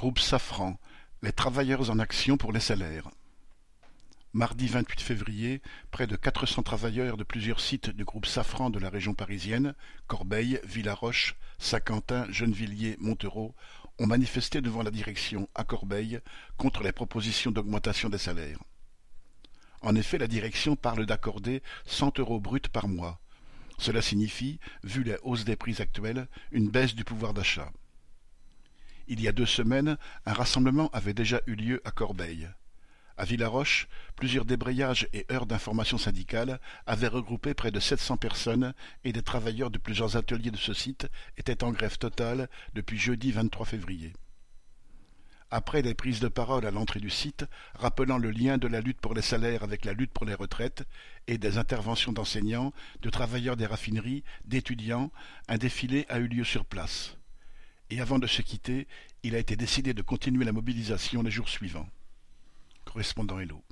Groupe Safran, les travailleurs en action pour les salaires. Mardi vingt-huit février, près de quatre cents travailleurs de plusieurs sites du groupe Safran de la région parisienne, Corbeil, Villaroche, Saint-Quentin, Gennevilliers, Montereau, ont manifesté devant la direction à Corbeil contre les propositions d'augmentation des salaires. En effet, la direction parle d'accorder cent euros bruts par mois. Cela signifie, vu les hausses des prix actuelles, une baisse du pouvoir d'achat. Il y a deux semaines, un rassemblement avait déjà eu lieu à Corbeil. À Villaroche, plusieurs débrayages et heures d'information syndicale avaient regroupé près de 700 personnes et des travailleurs de plusieurs ateliers de ce site étaient en grève totale depuis jeudi 23 février. Après les prises de parole à l'entrée du site, rappelant le lien de la lutte pour les salaires avec la lutte pour les retraites, et des interventions d'enseignants, de travailleurs des raffineries, d'étudiants, un défilé a eu lieu sur place et avant de se quitter, il a été décidé de continuer la mobilisation les jours suivants. Correspondant Hello.